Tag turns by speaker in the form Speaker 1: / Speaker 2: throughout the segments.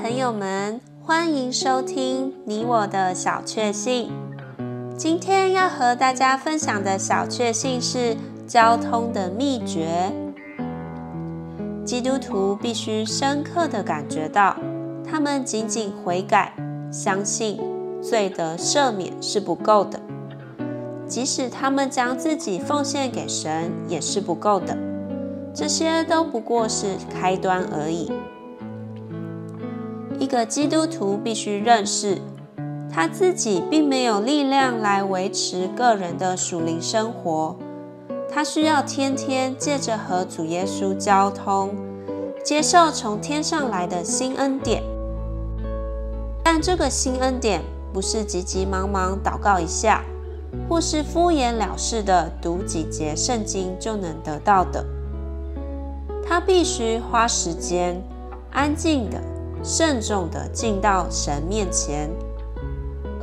Speaker 1: 朋友们，欢迎收听你我的小确幸。今天要和大家分享的小确幸是交通的秘诀。基督徒必须深刻地感觉到，他们仅仅悔改、相信罪得赦免是不够的，即使他们将自己奉献给神也是不够的。这些都不过是开端而已。一个基督徒必须认识，他自己并没有力量来维持个人的属灵生活，他需要天天借着和主耶稣交通，接受从天上来的新恩典。但这个新恩典不是急急忙忙祷告一下，或是敷衍了事的读几节圣经就能得到的。他必须花时间，安静的。慎重地进到神面前，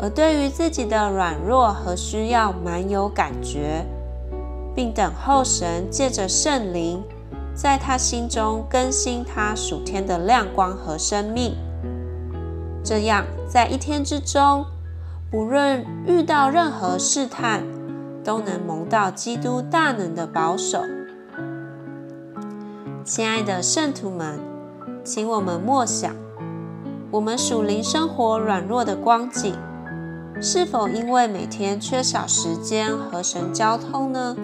Speaker 1: 而对于自己的软弱和需要满有感觉，并等候神借着圣灵，在他心中更新他属天的亮光和生命。这样，在一天之中，不论遇到任何试探，都能蒙到基督大能的保守。亲爱的圣徒们，请我们默想。我们属灵生活软弱的光景，是否因为每天缺少时间和神交通呢？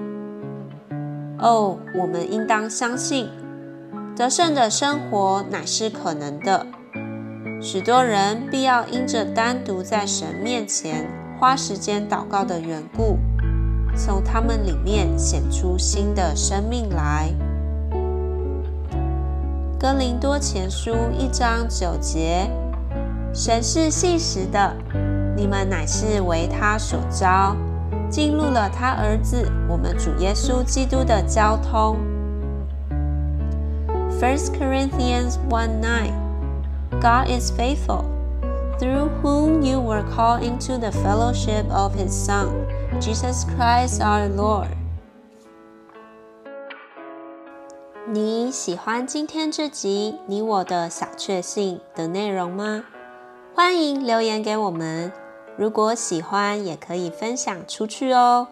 Speaker 1: 哦，我们应当相信，得胜的生活乃是可能的。许多人必要因着单独在神面前花时间祷告的缘故，从他们里面显出新的生命来。哥林多前书一章九节：神是信实的，你们乃是为他所招，进入了他儿子我们主耶稣基督的交通。First Corinthians one nine: God is faithful, through whom you were called into the fellowship of His Son, Jesus Christ our Lord. 你喜欢今天这集你我的小确幸的内容吗？欢迎留言给我们。如果喜欢，也可以分享出去哦。